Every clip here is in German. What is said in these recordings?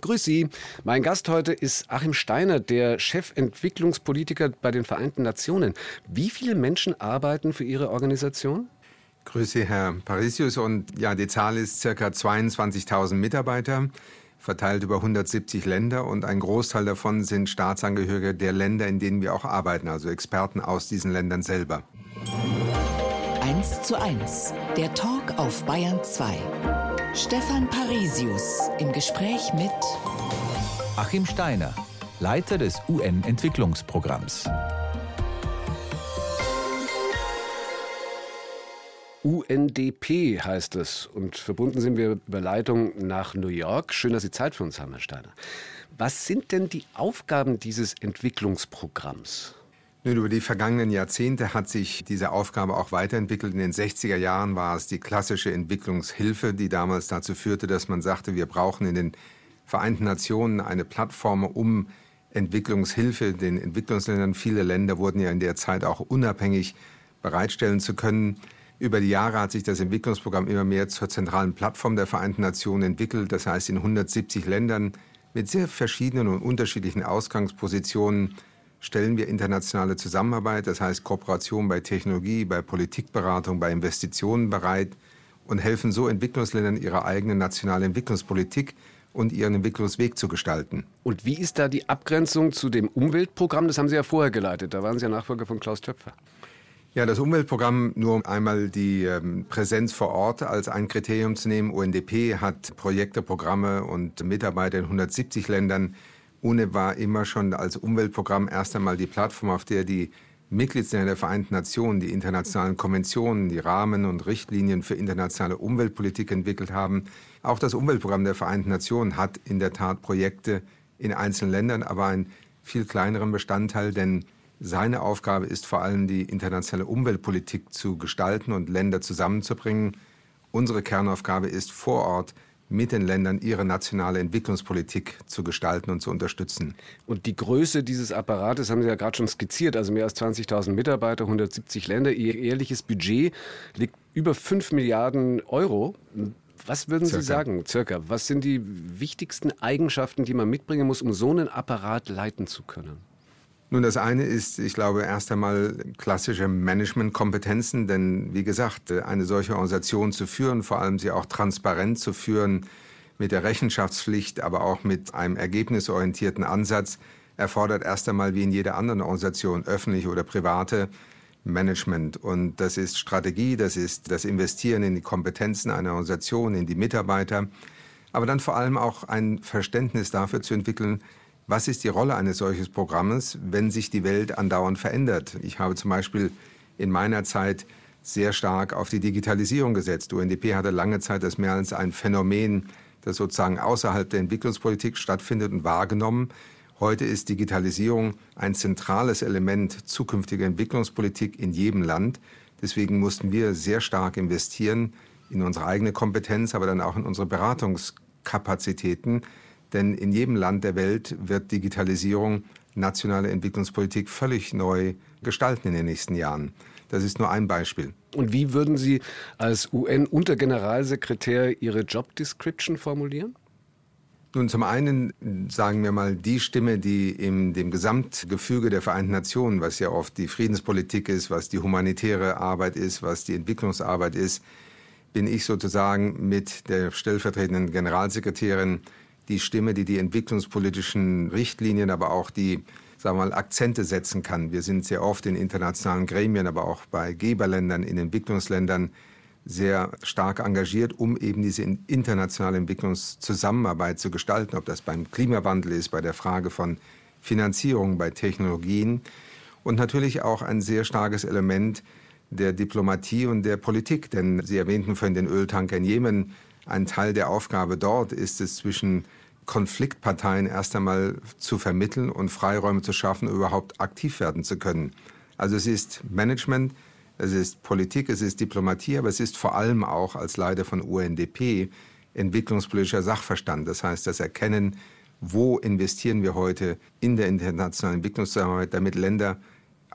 Grüß Sie. Mein Gast heute ist Achim Steiner, der Chefentwicklungspolitiker bei den Vereinten Nationen. Wie viele Menschen arbeiten für Ihre Organisation? Grüß Sie, Herr Parisius. Und ja, die Zahl ist circa 22.000 Mitarbeiter, verteilt über 170 Länder. Und ein Großteil davon sind Staatsangehörige der Länder, in denen wir auch arbeiten, also Experten aus diesen Ländern selber. 1 zu 1, der Talk auf Bayern 2. Stefan Parisius im Gespräch mit Achim Steiner, Leiter des UN-Entwicklungsprogramms. UNDP heißt es und verbunden sind wir über Leitung nach New York. Schön, dass Sie Zeit für uns haben, Herr Steiner. Was sind denn die Aufgaben dieses Entwicklungsprogramms? Nun, über die vergangenen Jahrzehnte hat sich diese Aufgabe auch weiterentwickelt. In den 60er Jahren war es die klassische Entwicklungshilfe, die damals dazu führte, dass man sagte, wir brauchen in den Vereinten Nationen eine Plattform, um Entwicklungshilfe den Entwicklungsländern, viele Länder wurden ja in der Zeit auch unabhängig bereitstellen zu können. Über die Jahre hat sich das Entwicklungsprogramm immer mehr zur zentralen Plattform der Vereinten Nationen entwickelt. Das heißt, in 170 Ländern mit sehr verschiedenen und unterschiedlichen Ausgangspositionen stellen wir internationale Zusammenarbeit, das heißt Kooperation bei Technologie, bei Politikberatung, bei Investitionen bereit und helfen so Entwicklungsländern ihre eigene nationale Entwicklungspolitik und ihren Entwicklungsweg zu gestalten. Und wie ist da die Abgrenzung zu dem Umweltprogramm? Das haben Sie ja vorher geleitet. Da waren Sie ja Nachfolger von Klaus Töpfer. Ja, das Umweltprogramm, nur um einmal die ähm, Präsenz vor Ort als ein Kriterium zu nehmen. UNDP hat Projekte, Programme und Mitarbeiter in 170 Ländern UNE war immer schon als Umweltprogramm erst einmal die Plattform, auf der die Mitgliedsländer der Vereinten Nationen die internationalen Konventionen, die Rahmen und Richtlinien für internationale Umweltpolitik entwickelt haben. Auch das Umweltprogramm der Vereinten Nationen hat in der Tat Projekte in einzelnen Ländern, aber einen viel kleineren Bestandteil, denn seine Aufgabe ist vor allem die internationale Umweltpolitik zu gestalten und Länder zusammenzubringen. Unsere Kernaufgabe ist vor Ort mit den Ländern ihre nationale Entwicklungspolitik zu gestalten und zu unterstützen. Und die Größe dieses Apparates haben Sie ja gerade schon skizziert, also mehr als 20.000 Mitarbeiter, 170 Länder. Ihr ehrliches Budget liegt über 5 Milliarden Euro. Was würden circa. Sie sagen, circa? Was sind die wichtigsten Eigenschaften, die man mitbringen muss, um so einen Apparat leiten zu können? Nun, das eine ist, ich glaube, erst einmal klassische Managementkompetenzen, denn wie gesagt, eine solche Organisation zu führen, vor allem sie auch transparent zu führen, mit der Rechenschaftspflicht, aber auch mit einem ergebnisorientierten Ansatz, erfordert erst einmal wie in jeder anderen Organisation, öffentliche oder private, Management. Und das ist Strategie, das ist das Investieren in die Kompetenzen einer Organisation, in die Mitarbeiter, aber dann vor allem auch ein Verständnis dafür zu entwickeln, was ist die Rolle eines solchen Programmes, wenn sich die Welt andauernd verändert? Ich habe zum Beispiel in meiner Zeit sehr stark auf die Digitalisierung gesetzt. UNDP hatte lange Zeit das mehr als ein Phänomen, das sozusagen außerhalb der Entwicklungspolitik stattfindet und wahrgenommen. Heute ist Digitalisierung ein zentrales Element zukünftiger Entwicklungspolitik in jedem Land. Deswegen mussten wir sehr stark investieren in unsere eigene Kompetenz, aber dann auch in unsere Beratungskapazitäten, denn in jedem Land der Welt wird Digitalisierung nationale Entwicklungspolitik völlig neu gestalten in den nächsten Jahren. Das ist nur ein Beispiel. Und wie würden Sie als UN-Untergeneralsekretär Ihre Job Description formulieren? Nun, zum einen sagen wir mal, die Stimme, die in dem Gesamtgefüge der Vereinten Nationen, was ja oft die Friedenspolitik ist, was die humanitäre Arbeit ist, was die Entwicklungsarbeit ist, bin ich sozusagen mit der stellvertretenden Generalsekretärin die Stimme, die die entwicklungspolitischen Richtlinien, aber auch die sagen wir mal, Akzente setzen kann. Wir sind sehr oft in internationalen Gremien, aber auch bei Geberländern, in Entwicklungsländern sehr stark engagiert, um eben diese internationale Entwicklungszusammenarbeit zu gestalten, ob das beim Klimawandel ist, bei der Frage von Finanzierung, bei Technologien und natürlich auch ein sehr starkes Element der Diplomatie und der Politik, denn Sie erwähnten vorhin den Öltanker in Jemen. Ein Teil der Aufgabe dort ist es zwischen Konfliktparteien erst einmal zu vermitteln und Freiräume zu schaffen, überhaupt aktiv werden zu können. Also es ist Management, es ist Politik, es ist Diplomatie, aber es ist vor allem auch als Leiter von UNDP entwicklungspolitischer Sachverstand. Das heißt, das Erkennen, wo investieren wir heute in der internationalen Entwicklungszusammenarbeit, damit Länder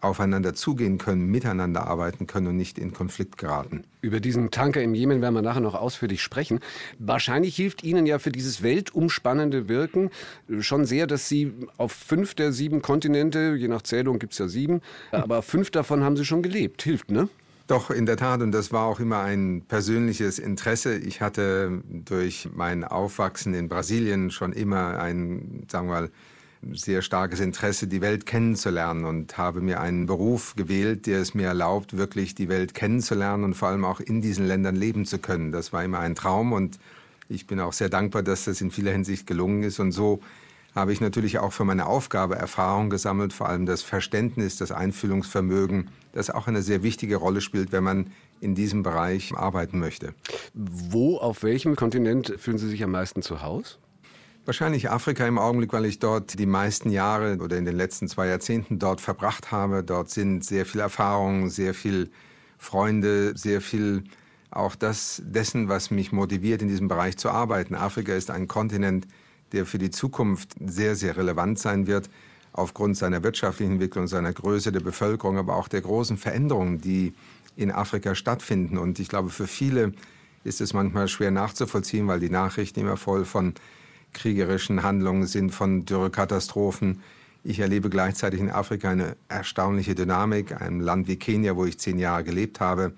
aufeinander zugehen können, miteinander arbeiten können und nicht in Konflikt geraten. Über diesen Tanker im Jemen werden wir nachher noch ausführlich sprechen. Wahrscheinlich hilft Ihnen ja für dieses weltumspannende Wirken schon sehr, dass Sie auf fünf der sieben Kontinente, je nach Zählung gibt es ja sieben, aber fünf davon haben Sie schon gelebt. Hilft, ne? Doch, in der Tat. Und das war auch immer ein persönliches Interesse. Ich hatte durch mein Aufwachsen in Brasilien schon immer ein, sagen wir mal, sehr starkes Interesse, die Welt kennenzulernen und habe mir einen Beruf gewählt, der es mir erlaubt, wirklich die Welt kennenzulernen und vor allem auch in diesen Ländern leben zu können. Das war immer ein Traum und ich bin auch sehr dankbar, dass das in vieler Hinsicht gelungen ist. Und so habe ich natürlich auch für meine Aufgabe Erfahrung gesammelt, vor allem das Verständnis, das Einfühlungsvermögen, das auch eine sehr wichtige Rolle spielt, wenn man in diesem Bereich arbeiten möchte. Wo, auf welchem Kontinent fühlen Sie sich am meisten zu Hause? Wahrscheinlich Afrika im Augenblick, weil ich dort die meisten Jahre oder in den letzten zwei Jahrzehnten dort verbracht habe. Dort sind sehr viel Erfahrung, sehr viel Freunde, sehr viel auch das dessen, was mich motiviert, in diesem Bereich zu arbeiten. Afrika ist ein Kontinent, der für die Zukunft sehr, sehr relevant sein wird, aufgrund seiner wirtschaftlichen Entwicklung, seiner Größe der Bevölkerung, aber auch der großen Veränderungen, die in Afrika stattfinden. Und ich glaube, für viele ist es manchmal schwer nachzuvollziehen, weil die Nachrichten immer voll von kriegerischen Handlungen sind, von Dürrekatastrophen. Ich erlebe gleichzeitig in Afrika eine erstaunliche Dynamik. Ein Land wie Kenia, wo ich zehn Jahre gelebt habe,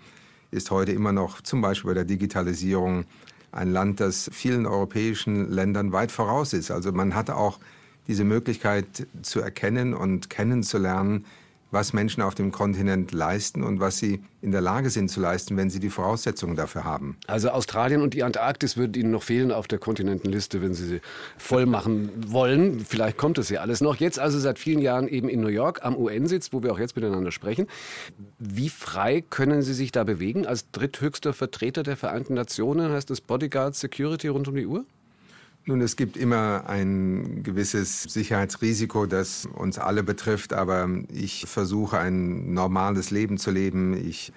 ist heute immer noch zum Beispiel bei der Digitalisierung ein Land, das vielen europäischen Ländern weit voraus ist. Also man hat auch diese Möglichkeit zu erkennen und kennenzulernen, was Menschen auf dem Kontinent leisten und was sie in der Lage sind zu leisten, wenn sie die Voraussetzungen dafür haben. Also Australien und die Antarktis würden Ihnen noch fehlen auf der Kontinentenliste, wenn Sie sie voll machen wollen. Vielleicht kommt es ja alles noch. Jetzt also seit vielen Jahren eben in New York am UN-Sitz, wo wir auch jetzt miteinander sprechen. Wie frei können Sie sich da bewegen? Als dritthöchster Vertreter der Vereinten Nationen heißt das Bodyguard Security rund um die Uhr? Nun, es gibt immer ein gewisses Sicherheitsrisiko, das uns alle betrifft, aber ich versuche ein normales Leben zu leben. Ich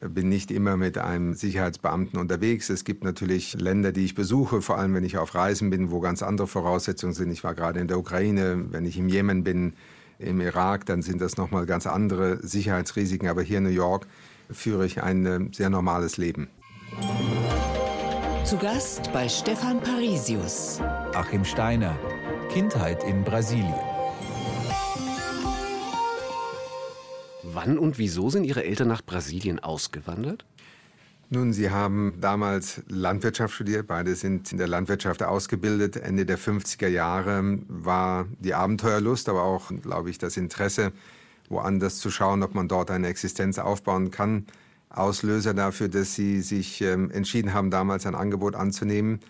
bin nicht immer mit einem Sicherheitsbeamten unterwegs. Es gibt natürlich Länder, die ich besuche, vor allem wenn ich auf Reisen bin, wo ganz andere Voraussetzungen sind. Ich war gerade in der Ukraine, wenn ich im Jemen bin, im Irak, dann sind das nochmal ganz andere Sicherheitsrisiken. Aber hier in New York führe ich ein sehr normales Leben. Zu Gast bei Stefan Parisius. Achim Steiner. Kindheit in Brasilien. Wann und wieso sind Ihre Eltern nach Brasilien ausgewandert? Nun, Sie haben damals Landwirtschaft studiert, beide sind in der Landwirtschaft ausgebildet. Ende der 50er Jahre war die Abenteuerlust, aber auch, glaube ich, das Interesse, woanders zu schauen, ob man dort eine Existenz aufbauen kann, Auslöser dafür, dass Sie sich ähm, entschieden haben, damals ein Angebot anzunehmen,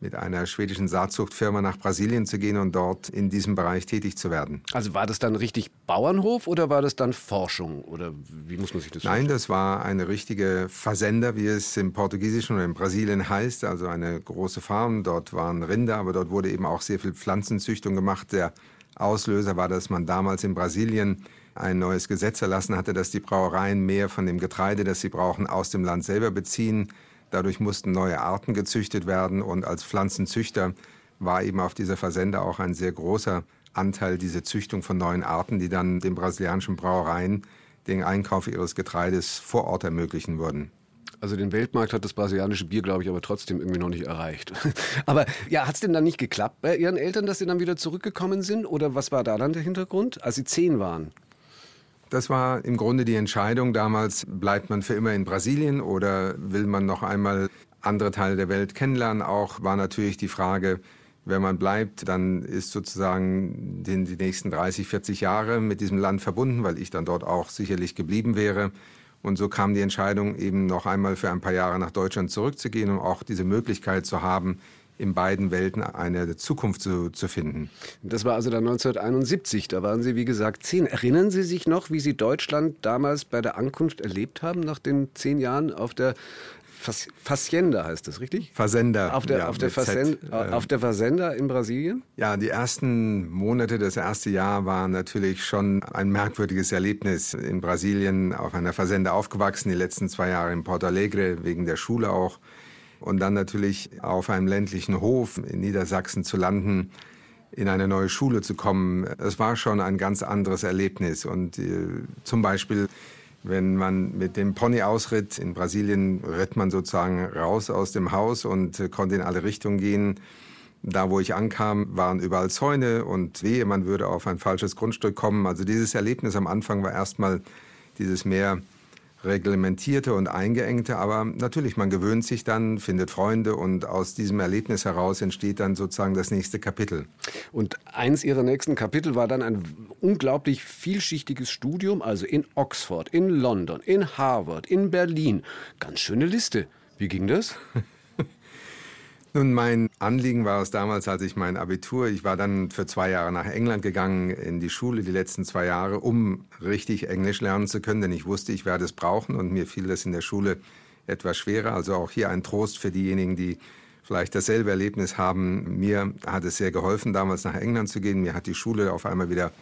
mit einer schwedischen Saatzuchtfirma nach Brasilien zu gehen und dort in diesem Bereich tätig zu werden. Also war das dann richtig Bauernhof oder war das dann Forschung? Oder wie muss man sich das Nein, vorstellen? das war eine richtige Versender, wie es im Portugiesischen oder in Brasilien heißt, also eine große Farm. Dort waren Rinder, aber dort wurde eben auch sehr viel Pflanzenzüchtung gemacht. Der Auslöser war, dass man damals in Brasilien ein neues Gesetz erlassen hatte, dass die Brauereien mehr von dem Getreide, das sie brauchen, aus dem Land selber beziehen. Dadurch mussten neue Arten gezüchtet werden und als Pflanzenzüchter war eben auf dieser Versender auch ein sehr großer Anteil diese Züchtung von neuen Arten, die dann den brasilianischen Brauereien den Einkauf ihres Getreides vor Ort ermöglichen würden. Also den Weltmarkt hat das brasilianische Bier, glaube ich, aber trotzdem irgendwie noch nicht erreicht. aber ja, hat es denn dann nicht geklappt bei Ihren Eltern, dass Sie dann wieder zurückgekommen sind? Oder was war da dann der Hintergrund, als Sie zehn waren? Das war im Grunde die Entscheidung damals, bleibt man für immer in Brasilien oder will man noch einmal andere Teile der Welt kennenlernen? Auch war natürlich die Frage, wenn man bleibt, dann ist sozusagen die, die nächsten 30, 40 Jahre mit diesem Land verbunden, weil ich dann dort auch sicherlich geblieben wäre. Und so kam die Entscheidung, eben noch einmal für ein paar Jahre nach Deutschland zurückzugehen, um auch diese Möglichkeit zu haben, in beiden Welten eine Zukunft zu, zu finden. Das war also dann 1971, da waren Sie wie gesagt zehn. Erinnern Sie sich noch, wie Sie Deutschland damals bei der Ankunft erlebt haben, nach den zehn Jahren auf der Fazenda heißt das, richtig? Fazenda. Auf der, ja, auf, der Fazenda, äh, auf der Fazenda in Brasilien? Ja, die ersten Monate, das erste Jahr war natürlich schon ein merkwürdiges Erlebnis. In Brasilien auf einer Fazenda aufgewachsen, die letzten zwei Jahre in Porto Alegre, wegen der Schule auch und dann natürlich auf einem ländlichen Hof in Niedersachsen zu landen, in eine neue Schule zu kommen. Es war schon ein ganz anderes Erlebnis. Und äh, zum Beispiel, wenn man mit dem Pony ausritt, in Brasilien ritt man sozusagen raus aus dem Haus und äh, konnte in alle Richtungen gehen. Da, wo ich ankam, waren überall Zäune und wehe, man würde auf ein falsches Grundstück kommen. Also dieses Erlebnis am Anfang war erstmal dieses mehr reglementierte und eingeengte, aber natürlich, man gewöhnt sich dann, findet Freunde und aus diesem Erlebnis heraus entsteht dann sozusagen das nächste Kapitel. Und eins Ihrer nächsten Kapitel war dann ein unglaublich vielschichtiges Studium, also in Oxford, in London, in Harvard, in Berlin. Ganz schöne Liste. Wie ging das? Nun, mein Anliegen war es damals, als ich mein Abitur, ich war dann für zwei Jahre nach England gegangen, in die Schule, die letzten zwei Jahre, um richtig Englisch lernen zu können, denn ich wusste, ich werde es brauchen und mir fiel das in der Schule etwas schwerer. Also auch hier ein Trost für diejenigen, die vielleicht dasselbe Erlebnis haben. Mir hat es sehr geholfen, damals nach England zu gehen. Mir hat die Schule auf einmal wieder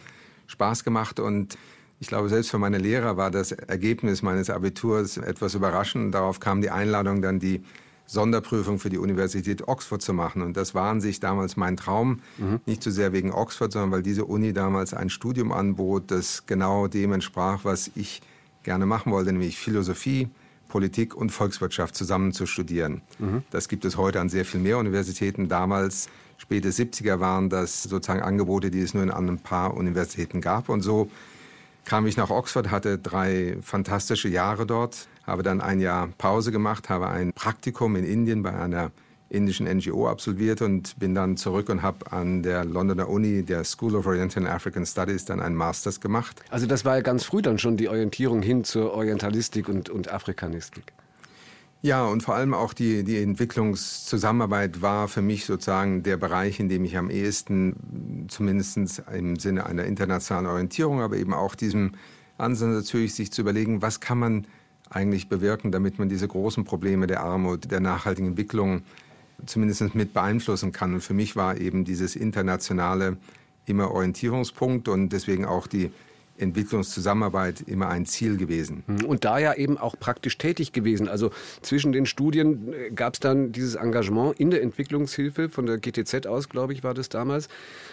Spaß gemacht und ich glaube, selbst für meine Lehrer war das Ergebnis meines Abiturs etwas überraschend. Darauf kam die Einladung, dann die Sonderprüfung für die Universität Oxford zu machen. Und das war an sich damals mein Traum. Mhm. Nicht so sehr wegen Oxford, sondern weil diese Uni damals ein Studium anbot, das genau dem entsprach, was ich gerne machen wollte, nämlich Philosophie, Politik und Volkswirtschaft zusammen zu studieren. Mhm. Das gibt es heute an sehr viel mehr Universitäten. Damals, späte 70er, waren das sozusagen Angebote, die es nur in ein paar Universitäten gab. Und so kam ich nach Oxford, hatte drei fantastische Jahre dort, habe dann ein Jahr Pause gemacht, habe ein Praktikum in Indien bei einer indischen NGO absolviert und bin dann zurück und habe an der Londoner Uni, der School of Oriental and African Studies, dann einen Masters gemacht. Also das war ja ganz früh dann schon die Orientierung hin zur Orientalistik und, und Afrikanistik. Ja, und vor allem auch die, die Entwicklungszusammenarbeit war für mich sozusagen der Bereich, in dem ich am ehesten, zumindest im Sinne einer internationalen Orientierung, aber eben auch diesem Ansatz natürlich, sich zu überlegen, was kann man eigentlich bewirken, damit man diese großen Probleme der Armut, der nachhaltigen Entwicklung zumindest mit beeinflussen kann. Und für mich war eben dieses internationale immer Orientierungspunkt und deswegen auch die Entwicklungszusammenarbeit immer ein Ziel gewesen. Hm, und da ja eben auch praktisch tätig gewesen. Also zwischen den Studien äh, gab es dann dieses Engagement in der Entwicklungshilfe von der GTZ aus, glaube ich, war das damals.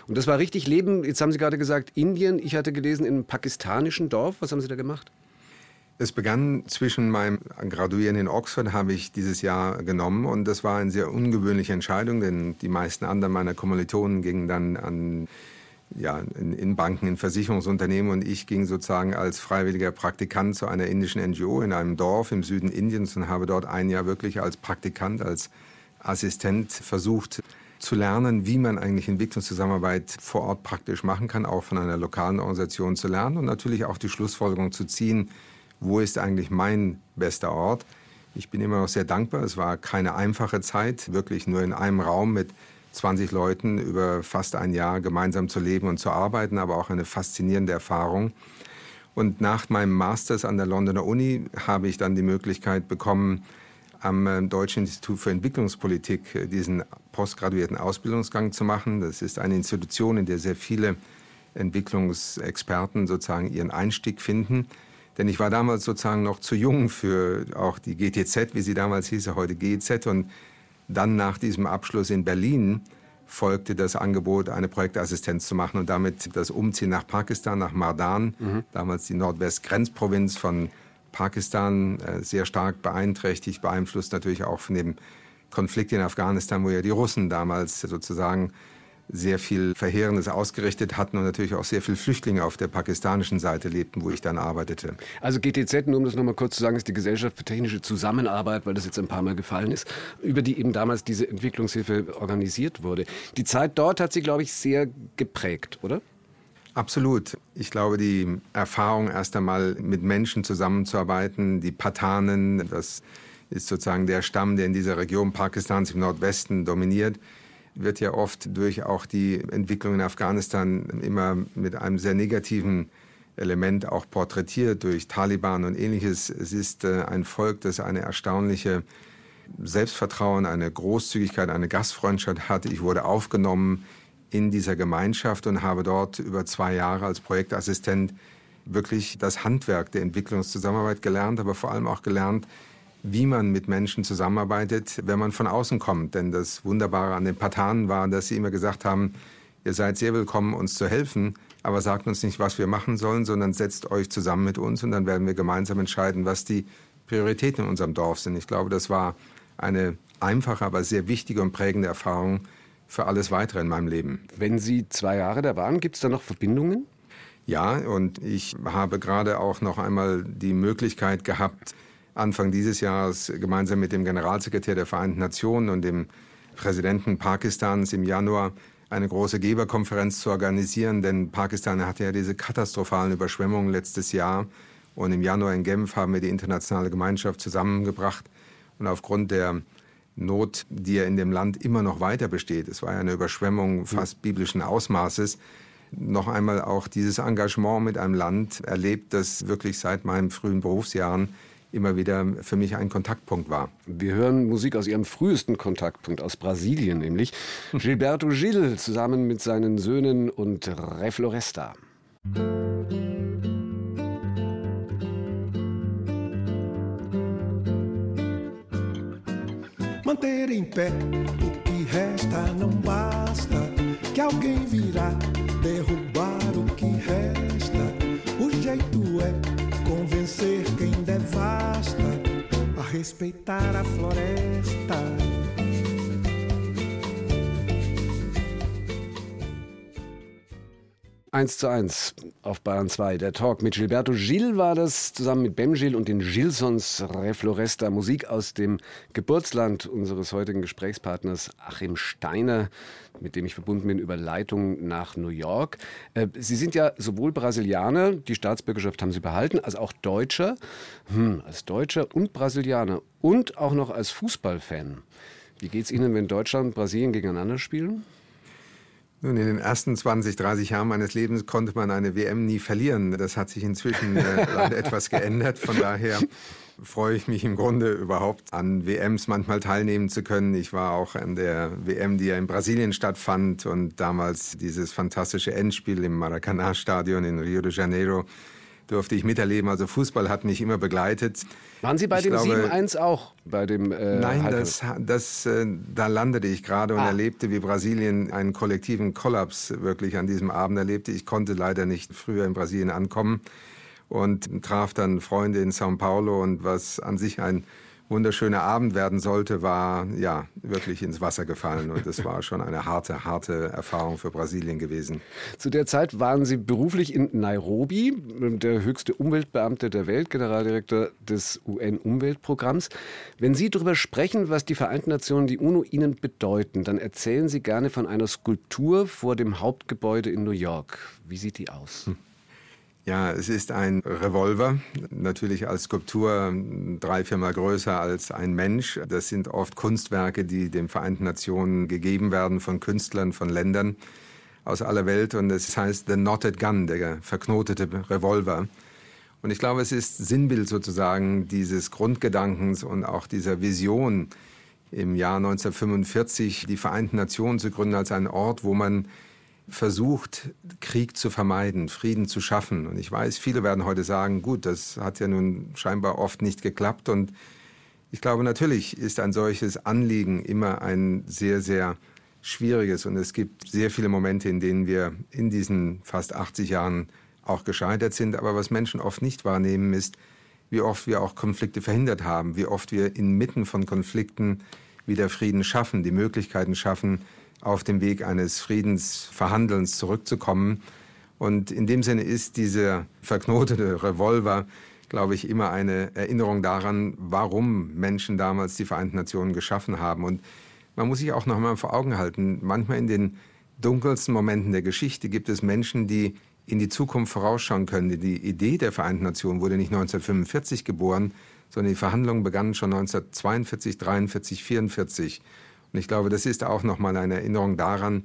Und das war richtig Leben. Jetzt haben Sie gerade gesagt, Indien. Ich hatte gelesen, in einem pakistanischen Dorf. Was haben Sie da gemacht? Es begann zwischen meinem Graduieren in Oxford, habe ich dieses Jahr genommen und das war eine sehr ungewöhnliche Entscheidung, denn die meisten anderen meiner Kommilitonen gingen dann an ja, in, in, Banken, in Versicherungsunternehmen und ich ging sozusagen als freiwilliger Praktikant zu einer indischen NGO in einem Dorf im Süden Indiens und habe dort ein Jahr wirklich als Praktikant, als Assistent versucht zu lernen, wie man eigentlich Entwicklungszusammenarbeit vor Ort praktisch machen kann, auch von einer lokalen Organisation zu lernen und natürlich auch die Schlussfolgerung zu ziehen, wo ist eigentlich mein bester Ort. Ich bin immer noch sehr dankbar. Es war keine einfache Zeit, wirklich nur in einem Raum mit 20 Leuten über fast ein Jahr gemeinsam zu leben und zu arbeiten, aber auch eine faszinierende Erfahrung. Und nach meinem Masters an der Londoner Uni habe ich dann die Möglichkeit bekommen, am äh, Deutschen Institut für Entwicklungspolitik äh, diesen postgraduierten Ausbildungsgang zu machen. Das ist eine Institution, in der sehr viele Entwicklungsexperten sozusagen ihren Einstieg finden. Denn ich war damals sozusagen noch zu jung für auch die GTZ, wie sie damals hieß, heute GEZ. Und dann nach diesem Abschluss in Berlin folgte das Angebot, eine Projektassistenz zu machen und damit das Umziehen nach Pakistan, nach Mardan, mhm. damals die Nordwestgrenzprovinz von Pakistan, äh, sehr stark beeinträchtigt, beeinflusst natürlich auch von dem Konflikt in Afghanistan, wo ja die Russen damals sozusagen sehr viel Verheerendes ausgerichtet hatten und natürlich auch sehr viele Flüchtlinge auf der pakistanischen Seite lebten, wo ich dann arbeitete. Also GTZ, nur um das nochmal kurz zu sagen, ist die Gesellschaft für technische Zusammenarbeit, weil das jetzt ein paar Mal gefallen ist, über die eben damals diese Entwicklungshilfe organisiert wurde. Die Zeit dort hat sie, glaube ich, sehr geprägt, oder? Absolut. Ich glaube, die Erfahrung erst einmal mit Menschen zusammenzuarbeiten, die Patanen, das ist sozusagen der Stamm, der in dieser Region Pakistans im Nordwesten dominiert, wird ja oft durch auch die Entwicklung in Afghanistan immer mit einem sehr negativen Element auch porträtiert durch Taliban und ähnliches. Es ist äh, ein Volk, das eine erstaunliche Selbstvertrauen, eine Großzügigkeit, eine Gastfreundschaft hat. Ich wurde aufgenommen in dieser Gemeinschaft und habe dort über zwei Jahre als Projektassistent wirklich das Handwerk der Entwicklungszusammenarbeit gelernt, aber vor allem auch gelernt, wie man mit Menschen zusammenarbeitet, wenn man von außen kommt. Denn das Wunderbare an den Patanen war, dass sie immer gesagt haben, ihr seid sehr willkommen, uns zu helfen, aber sagt uns nicht, was wir machen sollen, sondern setzt euch zusammen mit uns und dann werden wir gemeinsam entscheiden, was die Prioritäten in unserem Dorf sind. Ich glaube, das war eine einfache, aber sehr wichtige und prägende Erfahrung für alles Weitere in meinem Leben. Wenn Sie zwei Jahre da waren, gibt es da noch Verbindungen? Ja, und ich habe gerade auch noch einmal die Möglichkeit gehabt, Anfang dieses Jahres gemeinsam mit dem Generalsekretär der Vereinten Nationen und dem Präsidenten Pakistans im Januar eine große Geberkonferenz zu organisieren, denn Pakistan hatte ja diese katastrophalen Überschwemmungen letztes Jahr. Und im Januar in Genf haben wir die internationale Gemeinschaft zusammengebracht. Und aufgrund der Not, die ja in dem Land immer noch weiter besteht, es war ja eine Überschwemmung fast biblischen Ausmaßes, noch einmal auch dieses Engagement mit einem Land erlebt, das wirklich seit meinen frühen Berufsjahren immer wieder für mich ein Kontaktpunkt war. Wir hören Musik aus ihrem frühesten Kontaktpunkt, aus Brasilien nämlich. Gilberto Gil zusammen mit seinen Söhnen und Re Floresta. Manter em pé o que resta não basta, que alguém virá derrubar respeitar a floresta. 1 zu 1 auf Bayern 2. Der Talk mit Gilberto Gil war das, zusammen mit Bem Gil und den Gilsons Refloresta. Musik aus dem Geburtsland unseres heutigen Gesprächspartners Achim Steiner, mit dem ich verbunden bin über Leitung nach New York. Äh, Sie sind ja sowohl Brasilianer, die Staatsbürgerschaft haben Sie behalten, als auch Deutscher. Hm, als Deutscher und Brasilianer und auch noch als Fußballfan. Wie geht es Ihnen, wenn Deutschland und Brasilien gegeneinander spielen? Nun, in den ersten 20, 30 Jahren meines Lebens konnte man eine WM nie verlieren. Das hat sich inzwischen äh, etwas geändert. Von daher freue ich mich im Grunde überhaupt an WMs manchmal teilnehmen zu können. Ich war auch an der WM, die ja in Brasilien stattfand und damals dieses fantastische Endspiel im Maracanã-Stadion in Rio de Janeiro durfte ich miterleben. Also Fußball hat mich immer begleitet. Waren Sie bei ich dem 7-1 auch? Bei dem, äh, nein, das, das, äh, da landete ich gerade und ah. erlebte, wie Brasilien einen kollektiven Kollaps wirklich an diesem Abend erlebte. Ich konnte leider nicht früher in Brasilien ankommen und traf dann Freunde in São Paulo und was an sich ein wunderschöner Abend werden sollte, war ja wirklich ins Wasser gefallen. Und es war schon eine harte, harte Erfahrung für Brasilien gewesen. Zu der Zeit waren Sie beruflich in Nairobi, der höchste Umweltbeamte der Welt, Generaldirektor des UN-Umweltprogramms. Wenn Sie darüber sprechen, was die Vereinten Nationen, die UNO Ihnen bedeuten, dann erzählen Sie gerne von einer Skulptur vor dem Hauptgebäude in New York. Wie sieht die aus? Hm. Ja, es ist ein Revolver, natürlich als Skulptur drei, viermal größer als ein Mensch. Das sind oft Kunstwerke, die den Vereinten Nationen gegeben werden von Künstlern, von Ländern aus aller Welt. Und es heißt The Knotted Gun, der verknotete Revolver. Und ich glaube, es ist Sinnbild sozusagen dieses Grundgedankens und auch dieser Vision, im Jahr 1945 die Vereinten Nationen zu gründen als einen Ort, wo man versucht, Krieg zu vermeiden, Frieden zu schaffen. Und ich weiß, viele werden heute sagen, gut, das hat ja nun scheinbar oft nicht geklappt. Und ich glaube, natürlich ist ein solches Anliegen immer ein sehr, sehr schwieriges. Und es gibt sehr viele Momente, in denen wir in diesen fast 80 Jahren auch gescheitert sind. Aber was Menschen oft nicht wahrnehmen, ist, wie oft wir auch Konflikte verhindert haben, wie oft wir inmitten von Konflikten wieder Frieden schaffen, die Möglichkeiten schaffen, auf dem Weg eines Friedensverhandelns zurückzukommen. Und in dem Sinne ist dieser verknotete Revolver, glaube ich, immer eine Erinnerung daran, warum Menschen damals die Vereinten Nationen geschaffen haben. Und man muss sich auch noch einmal vor Augen halten, manchmal in den dunkelsten Momenten der Geschichte gibt es Menschen, die in die Zukunft vorausschauen können. Die Idee der Vereinten Nationen wurde nicht 1945 geboren, sondern die Verhandlungen begannen schon 1942, 43, 44. Und ich glaube, das ist auch nochmal eine Erinnerung daran,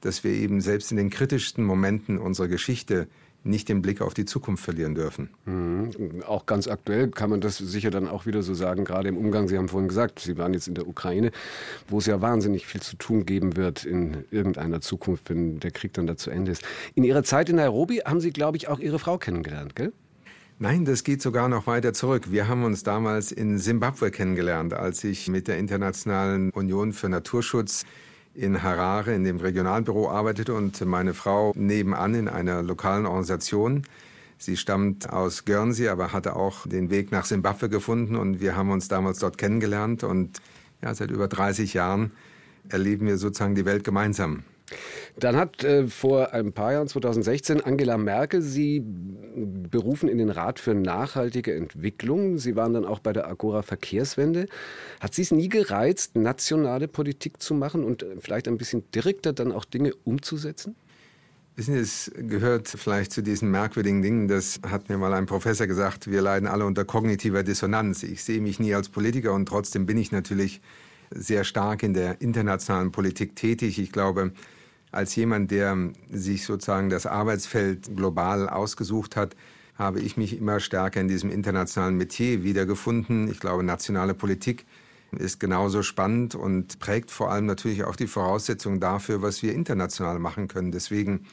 dass wir eben selbst in den kritischsten Momenten unserer Geschichte nicht den Blick auf die Zukunft verlieren dürfen. Mhm. Auch ganz aktuell kann man das sicher dann auch wieder so sagen, gerade im Umgang. Sie haben vorhin gesagt, Sie waren jetzt in der Ukraine, wo es ja wahnsinnig viel zu tun geben wird in irgendeiner Zukunft, wenn der Krieg dann da zu Ende ist. In Ihrer Zeit in Nairobi haben Sie, glaube ich, auch Ihre Frau kennengelernt, gell? Nein, das geht sogar noch weiter zurück. Wir haben uns damals in Simbabwe kennengelernt, als ich mit der Internationalen Union für Naturschutz in Harare in dem Regionalbüro arbeitete und meine Frau nebenan in einer lokalen Organisation. Sie stammt aus Guernsey, aber hatte auch den Weg nach Simbabwe gefunden und wir haben uns damals dort kennengelernt und ja, seit über 30 Jahren erleben wir sozusagen die Welt gemeinsam. Dann hat äh, vor ein paar Jahren, 2016, Angela Merkel Sie berufen in den Rat für nachhaltige Entwicklung. Sie waren dann auch bei der Agora Verkehrswende. Hat Sie es nie gereizt, nationale Politik zu machen und äh, vielleicht ein bisschen direkter dann auch Dinge umzusetzen? Wissen Sie, es gehört vielleicht zu diesen merkwürdigen Dingen, das hat mir mal ein Professor gesagt, wir leiden alle unter kognitiver Dissonanz. Ich sehe mich nie als Politiker und trotzdem bin ich natürlich sehr stark in der internationalen Politik tätig. Ich glaube, als jemand, der sich sozusagen das Arbeitsfeld global ausgesucht hat, habe ich mich immer stärker in diesem internationalen Metier wiedergefunden. Ich glaube, nationale Politik ist genauso spannend und prägt vor allem natürlich auch die Voraussetzungen dafür, was wir international machen können. Deswegen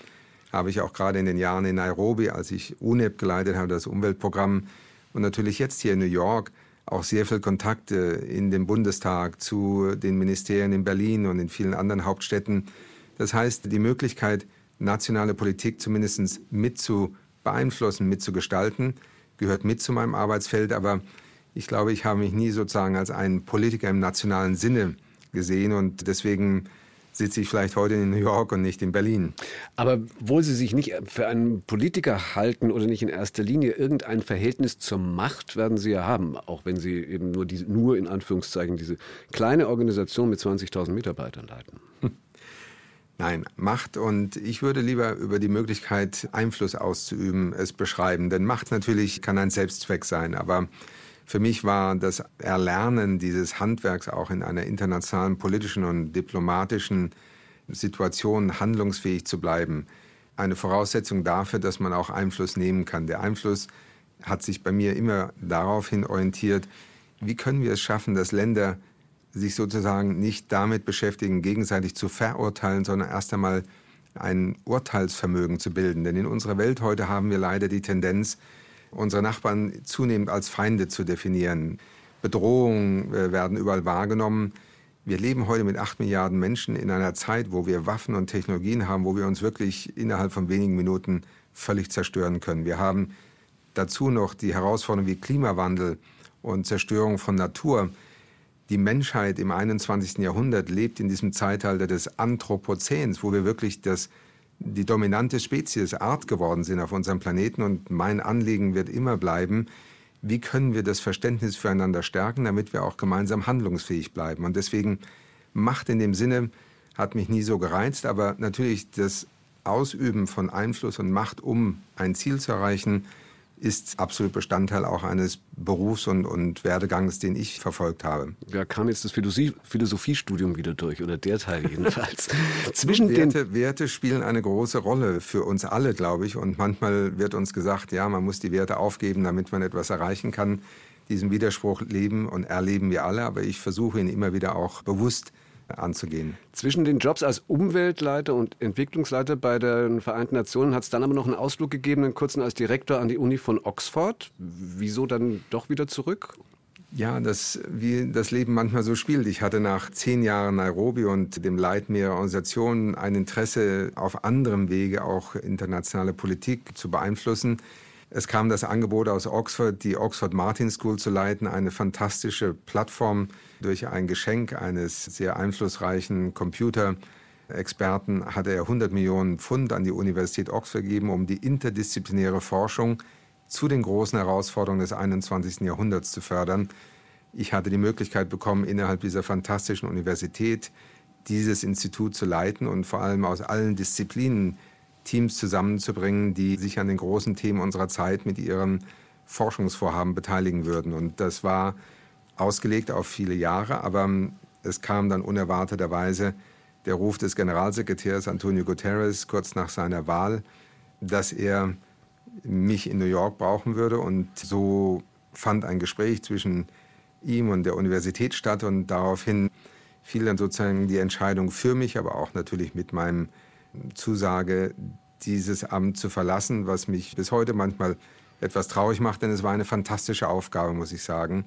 habe ich auch gerade in den Jahren in Nairobi, als ich UNEP geleitet habe, das Umweltprogramm, und natürlich jetzt hier in New York, auch sehr viel Kontakte in den Bundestag zu den Ministerien in Berlin und in vielen anderen Hauptstädten das heißt, die Möglichkeit, nationale Politik zumindest mit zu beeinflussen, mitzugestalten, gehört mit zu meinem Arbeitsfeld. Aber ich glaube, ich habe mich nie sozusagen als ein Politiker im nationalen Sinne gesehen und deswegen sitze ich vielleicht heute in New York und nicht in Berlin. Aber wo Sie sich nicht für einen Politiker halten oder nicht in erster Linie irgendein Verhältnis zur Macht werden Sie ja haben, auch wenn Sie eben nur, diese, nur in Anführungszeichen diese kleine Organisation mit 20.000 Mitarbeitern leiten. Nein, Macht und ich würde lieber über die Möglichkeit, Einfluss auszuüben, es beschreiben. Denn Macht natürlich kann ein Selbstzweck sein, aber für mich war das Erlernen dieses Handwerks auch in einer internationalen politischen und diplomatischen Situation handlungsfähig zu bleiben, eine Voraussetzung dafür, dass man auch Einfluss nehmen kann. Der Einfluss hat sich bei mir immer daraufhin orientiert, wie können wir es schaffen, dass Länder sich sozusagen nicht damit beschäftigen, gegenseitig zu verurteilen, sondern erst einmal ein Urteilsvermögen zu bilden. Denn in unserer Welt heute haben wir leider die Tendenz, unsere Nachbarn zunehmend als Feinde zu definieren. Bedrohungen äh, werden überall wahrgenommen. Wir leben heute mit acht Milliarden Menschen in einer Zeit, wo wir Waffen und Technologien haben, wo wir uns wirklich innerhalb von wenigen Minuten völlig zerstören können. Wir haben dazu noch die Herausforderungen wie Klimawandel und Zerstörung von Natur die Menschheit im 21. Jahrhundert lebt in diesem Zeitalter des Anthropozäns, wo wir wirklich das, die dominante Spezies Art geworden sind auf unserem Planeten. Und mein Anliegen wird immer bleiben, wie können wir das Verständnis füreinander stärken, damit wir auch gemeinsam handlungsfähig bleiben. Und deswegen Macht in dem Sinne hat mich nie so gereizt, aber natürlich das Ausüben von Einfluss und Macht, um ein Ziel zu erreichen, ist absolut Bestandteil auch eines Berufs- und, und Werdegangs, den ich verfolgt habe. Da kam jetzt das Philosophie Philosophiestudium wieder durch, oder der Teil jedenfalls. Zwischen Werte, Werte spielen eine große Rolle für uns alle, glaube ich. Und manchmal wird uns gesagt, ja, man muss die Werte aufgeben, damit man etwas erreichen kann. Diesen Widerspruch leben und erleben wir alle, aber ich versuche ihn immer wieder auch bewusst anzugehen. Zwischen den Jobs als Umweltleiter und Entwicklungsleiter bei den Vereinten Nationen hat es dann aber noch einen Ausflug gegeben, einen kurzen als Direktor an die Uni von Oxford. Wieso dann doch wieder zurück? Ja, das, wie das Leben manchmal so spielt. Ich hatte nach zehn Jahren Nairobi und dem Leiten mehrerer Organisationen ein Interesse, auf anderem Wege auch internationale Politik zu beeinflussen. Es kam das Angebot aus Oxford, die Oxford Martin School zu leiten, eine fantastische Plattform durch ein Geschenk eines sehr einflussreichen Computerexperten hatte er 100 Millionen Pfund an die Universität Oxford gegeben, um die interdisziplinäre Forschung zu den großen Herausforderungen des 21. Jahrhunderts zu fördern. Ich hatte die Möglichkeit bekommen, innerhalb dieser fantastischen Universität dieses Institut zu leiten und vor allem aus allen Disziplinen Teams zusammenzubringen, die sich an den großen Themen unserer Zeit mit ihren Forschungsvorhaben beteiligen würden. Und das war ausgelegt auf viele Jahre, aber es kam dann unerwarteterweise der Ruf des Generalsekretärs Antonio Guterres kurz nach seiner Wahl, dass er mich in New York brauchen würde. Und so fand ein Gespräch zwischen ihm und der Universität statt und daraufhin fiel dann sozusagen die Entscheidung für mich, aber auch natürlich mit meinem Zusage, dieses Amt zu verlassen, was mich bis heute manchmal etwas traurig macht, denn es war eine fantastische Aufgabe, muss ich sagen.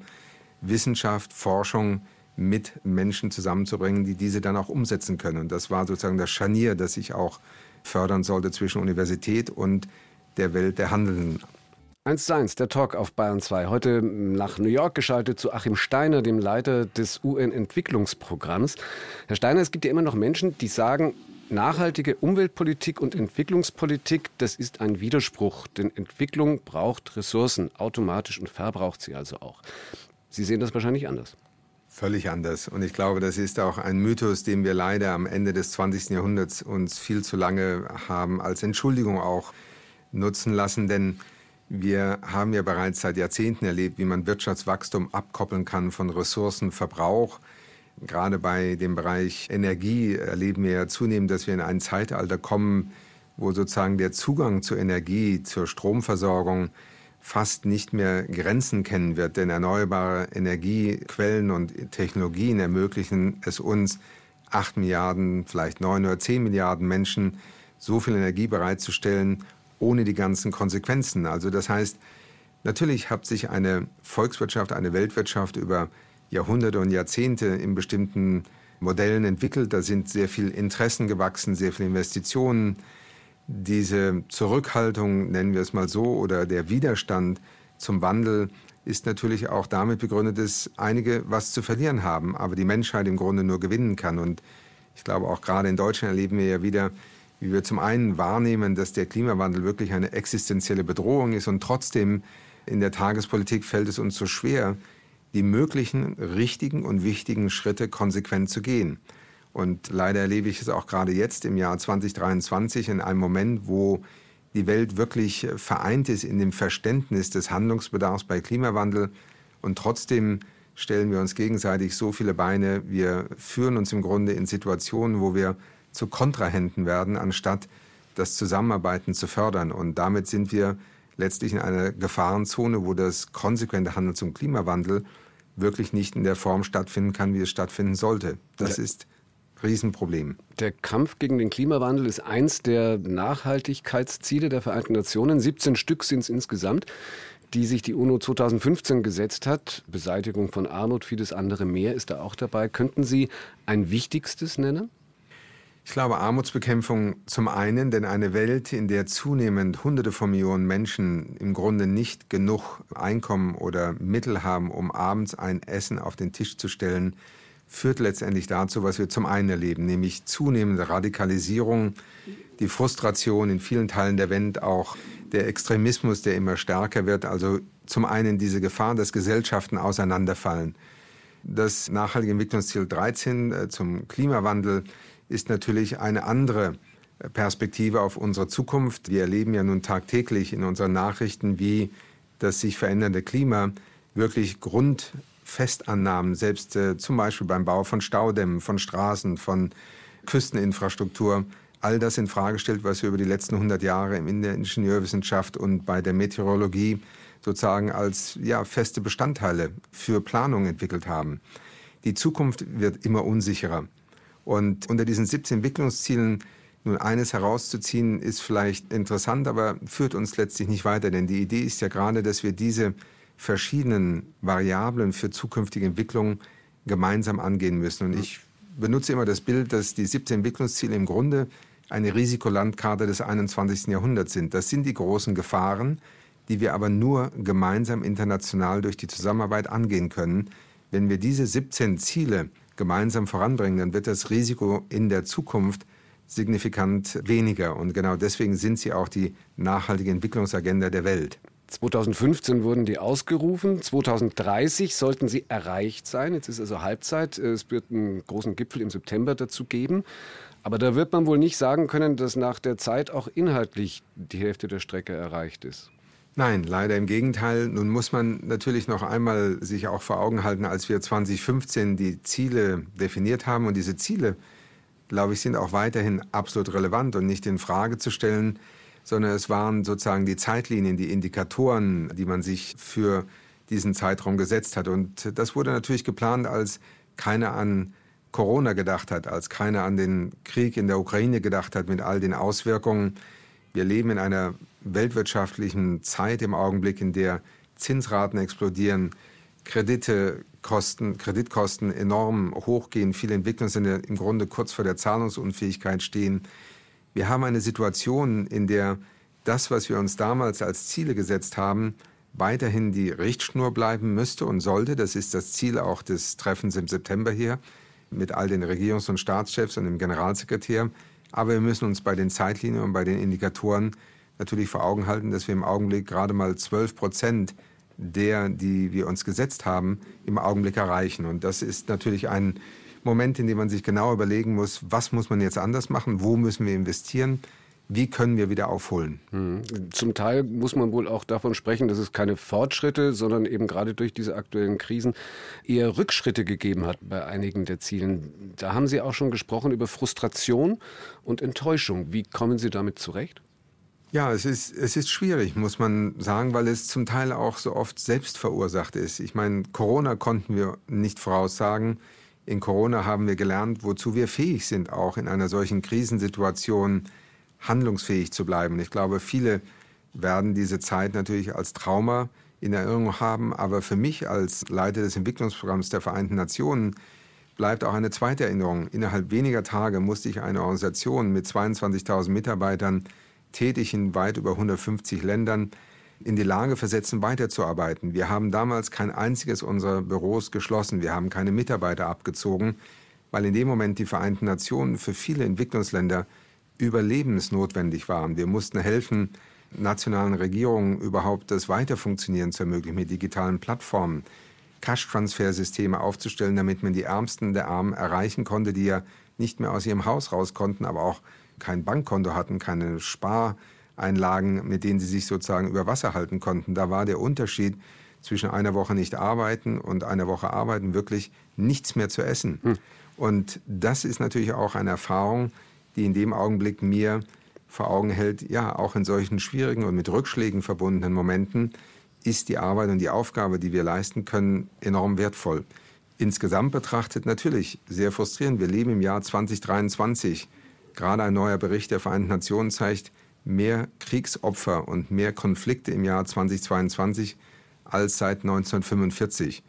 Wissenschaft, Forschung mit Menschen zusammenzubringen, die diese dann auch umsetzen können. Und das war sozusagen das Scharnier, das ich auch fördern sollte zwischen Universität und der Welt der Handelnden. 1 zu 1, der Talk auf Bayern 2. Heute nach New York geschaltet zu Achim Steiner, dem Leiter des UN-Entwicklungsprogramms. Herr Steiner, es gibt ja immer noch Menschen, die sagen, nachhaltige Umweltpolitik und Entwicklungspolitik, das ist ein Widerspruch, denn Entwicklung braucht Ressourcen automatisch und verbraucht sie also auch. Sie sehen das wahrscheinlich anders. Völlig anders. Und ich glaube, das ist auch ein Mythos, den wir leider am Ende des 20. Jahrhunderts uns viel zu lange haben als Entschuldigung auch nutzen lassen. Denn wir haben ja bereits seit Jahrzehnten erlebt, wie man Wirtschaftswachstum abkoppeln kann von Ressourcenverbrauch. Gerade bei dem Bereich Energie erleben wir ja zunehmend, dass wir in ein Zeitalter kommen, wo sozusagen der Zugang zur Energie, zur Stromversorgung fast nicht mehr Grenzen kennen wird, denn erneuerbare Energiequellen und Technologien ermöglichen es uns, acht Milliarden, vielleicht neun oder zehn Milliarden Menschen so viel Energie bereitzustellen, ohne die ganzen Konsequenzen. Also das heißt, natürlich hat sich eine Volkswirtschaft, eine Weltwirtschaft über Jahrhunderte und Jahrzehnte in bestimmten Modellen entwickelt. Da sind sehr viele Interessen gewachsen, sehr viele Investitionen, diese Zurückhaltung, nennen wir es mal so, oder der Widerstand zum Wandel ist natürlich auch damit begründet, dass einige was zu verlieren haben, aber die Menschheit im Grunde nur gewinnen kann. Und ich glaube, auch gerade in Deutschland erleben wir ja wieder, wie wir zum einen wahrnehmen, dass der Klimawandel wirklich eine existenzielle Bedrohung ist und trotzdem in der Tagespolitik fällt es uns so schwer, die möglichen richtigen und wichtigen Schritte konsequent zu gehen. Und leider erlebe ich es auch gerade jetzt im Jahr 2023 in einem Moment, wo die Welt wirklich vereint ist in dem Verständnis des Handlungsbedarfs bei Klimawandel. Und trotzdem stellen wir uns gegenseitig so viele Beine. Wir führen uns im Grunde in Situationen, wo wir zu Kontrahenten werden, anstatt das Zusammenarbeiten zu fördern. Und damit sind wir letztlich in einer Gefahrenzone, wo das konsequente Handeln zum Klimawandel wirklich nicht in der Form stattfinden kann, wie es stattfinden sollte. Das ja. ist Riesenproblem. Der Kampf gegen den Klimawandel ist eins der Nachhaltigkeitsziele der Vereinten Nationen. 17 Stück sind es insgesamt, die sich die UNO 2015 gesetzt hat. Beseitigung von Armut, vieles andere mehr ist da auch dabei. Könnten Sie ein wichtigstes nennen? Ich glaube Armutsbekämpfung zum einen, denn eine Welt, in der zunehmend Hunderte von Millionen Menschen im Grunde nicht genug Einkommen oder Mittel haben, um abends ein Essen auf den Tisch zu stellen, führt letztendlich dazu, was wir zum einen erleben, nämlich zunehmende Radikalisierung, die Frustration in vielen Teilen der Welt, auch der Extremismus, der immer stärker wird. Also zum einen diese Gefahr, dass Gesellschaften auseinanderfallen. Das nachhaltige Entwicklungsziel 13 äh, zum Klimawandel ist natürlich eine andere Perspektive auf unsere Zukunft. Wir erleben ja nun tagtäglich in unseren Nachrichten, wie das sich verändernde Klima wirklich Grund Festannahmen, selbst äh, zum Beispiel beim Bau von Staudämmen, von Straßen, von Küsteninfrastruktur, all das in Frage stellt, was wir über die letzten 100 Jahre in der Ingenieurwissenschaft und bei der Meteorologie sozusagen als ja, feste Bestandteile für Planung entwickelt haben. Die Zukunft wird immer unsicherer. Und unter diesen 17 Entwicklungszielen nun eines herauszuziehen, ist vielleicht interessant, aber führt uns letztlich nicht weiter. Denn die Idee ist ja gerade, dass wir diese verschiedenen Variablen für zukünftige Entwicklungen gemeinsam angehen müssen. Und ich benutze immer das Bild, dass die 17 Entwicklungsziele im Grunde eine Risikolandkarte des 21. Jahrhunderts sind. Das sind die großen Gefahren, die wir aber nur gemeinsam international durch die Zusammenarbeit angehen können. Wenn wir diese 17 Ziele gemeinsam voranbringen, dann wird das Risiko in der Zukunft signifikant weniger. Und genau deswegen sind sie auch die nachhaltige Entwicklungsagenda der Welt. 2015 wurden die ausgerufen. 2030 sollten sie erreicht sein. Jetzt ist also Halbzeit. Es wird einen großen Gipfel im September dazu geben. Aber da wird man wohl nicht sagen können, dass nach der Zeit auch inhaltlich die Hälfte der Strecke erreicht ist. Nein, leider im Gegenteil. Nun muss man natürlich noch einmal sich auch vor Augen halten, als wir 2015 die Ziele definiert haben. Und diese Ziele, glaube ich, sind auch weiterhin absolut relevant und nicht in Frage zu stellen sondern es waren sozusagen die Zeitlinien, die Indikatoren, die man sich für diesen Zeitraum gesetzt hat. Und das wurde natürlich geplant, als keiner an Corona gedacht hat, als keiner an den Krieg in der Ukraine gedacht hat mit all den Auswirkungen. Wir leben in einer weltwirtschaftlichen Zeit im Augenblick, in der Zinsraten explodieren, Kredite Kosten, Kreditkosten enorm hochgehen, viele Entwicklungsländer im Grunde kurz vor der Zahlungsunfähigkeit stehen. Wir haben eine Situation, in der das, was wir uns damals als Ziele gesetzt haben, weiterhin die Richtschnur bleiben müsste und sollte. Das ist das Ziel auch des Treffens im September hier mit all den Regierungs- und Staatschefs und dem Generalsekretär. Aber wir müssen uns bei den Zeitlinien und bei den Indikatoren natürlich vor Augen halten, dass wir im Augenblick gerade mal 12 Prozent der, die wir uns gesetzt haben, im Augenblick erreichen. Und das ist natürlich ein Moment, in dem man sich genau überlegen muss, was muss man jetzt anders machen, wo müssen wir investieren, wie können wir wieder aufholen? Hm. Zum Teil muss man wohl auch davon sprechen, dass es keine Fortschritte, sondern eben gerade durch diese aktuellen Krisen eher Rückschritte gegeben hat bei einigen der Zielen. Da haben Sie auch schon gesprochen über Frustration und Enttäuschung. Wie kommen Sie damit zurecht? Ja, es ist, es ist schwierig, muss man sagen, weil es zum Teil auch so oft selbst verursacht ist. Ich meine, Corona konnten wir nicht voraussagen. In Corona haben wir gelernt, wozu wir fähig sind, auch in einer solchen Krisensituation handlungsfähig zu bleiben. Ich glaube, viele werden diese Zeit natürlich als Trauma in Erinnerung haben, aber für mich als Leiter des Entwicklungsprogramms der Vereinten Nationen bleibt auch eine zweite Erinnerung. Innerhalb weniger Tage musste ich eine Organisation mit 22.000 Mitarbeitern tätig in weit über 150 Ländern, in die Lage versetzen, weiterzuarbeiten. Wir haben damals kein einziges unserer Büros geschlossen. Wir haben keine Mitarbeiter abgezogen, weil in dem Moment die Vereinten Nationen für viele Entwicklungsländer überlebensnotwendig waren. Wir mussten helfen, nationalen Regierungen überhaupt das Weiterfunktionieren zu ermöglichen mit digitalen Plattformen, Cash-Transfersysteme aufzustellen, damit man die Ärmsten der Armen erreichen konnte, die ja nicht mehr aus ihrem Haus raus konnten, aber auch kein Bankkonto hatten, keine Spareinlagen, mit denen sie sich sozusagen über Wasser halten konnten. Da war der Unterschied zwischen einer Woche nicht arbeiten und einer Woche arbeiten wirklich nichts mehr zu essen. Hm. Und das ist natürlich auch eine Erfahrung, die in dem Augenblick mir vor Augen hält, ja, auch in solchen schwierigen und mit Rückschlägen verbundenen Momenten ist die Arbeit und die Aufgabe, die wir leisten können, enorm wertvoll. Insgesamt betrachtet natürlich sehr frustrierend. Wir leben im Jahr 2023. Gerade ein neuer Bericht der Vereinten Nationen zeigt mehr Kriegsopfer und mehr Konflikte im Jahr 2022 als seit 1945.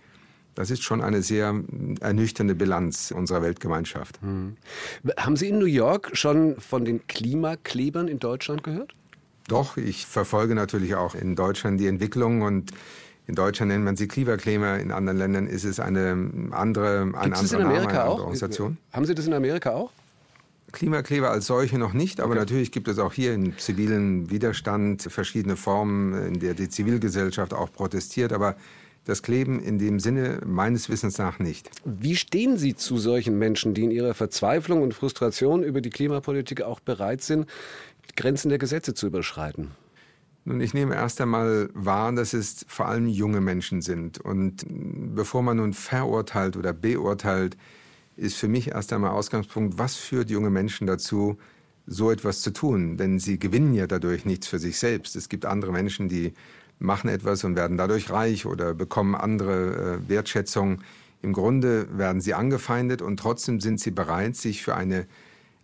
Das ist schon eine sehr ernüchternde Bilanz unserer Weltgemeinschaft. Hm. Haben Sie in New York schon von den Klimaklebern in Deutschland gehört? Doch, ich verfolge natürlich auch in Deutschland die Entwicklung und in Deutschland nennt man sie Klimakleber, in anderen Ländern ist es eine andere, eine Gibt es in Amerika Name, auch? Organisation. Haben Sie das in Amerika auch? Klimakleber als solche noch nicht, aber okay. natürlich gibt es auch hier im zivilen Widerstand verschiedene Formen, in der die Zivilgesellschaft auch protestiert, aber das Kleben in dem Sinne meines Wissens nach nicht. Wie stehen Sie zu solchen Menschen, die in ihrer Verzweiflung und Frustration über die Klimapolitik auch bereit sind, Grenzen der Gesetze zu überschreiten? Nun, ich nehme erst einmal wahr, dass es vor allem junge Menschen sind. Und bevor man nun verurteilt oder beurteilt, ist für mich erst einmal Ausgangspunkt, was führt junge Menschen dazu, so etwas zu tun? Denn sie gewinnen ja dadurch nichts für sich selbst. Es gibt andere Menschen, die machen etwas und werden dadurch reich oder bekommen andere äh, Wertschätzung. Im Grunde werden sie angefeindet und trotzdem sind sie bereit, sich für eine,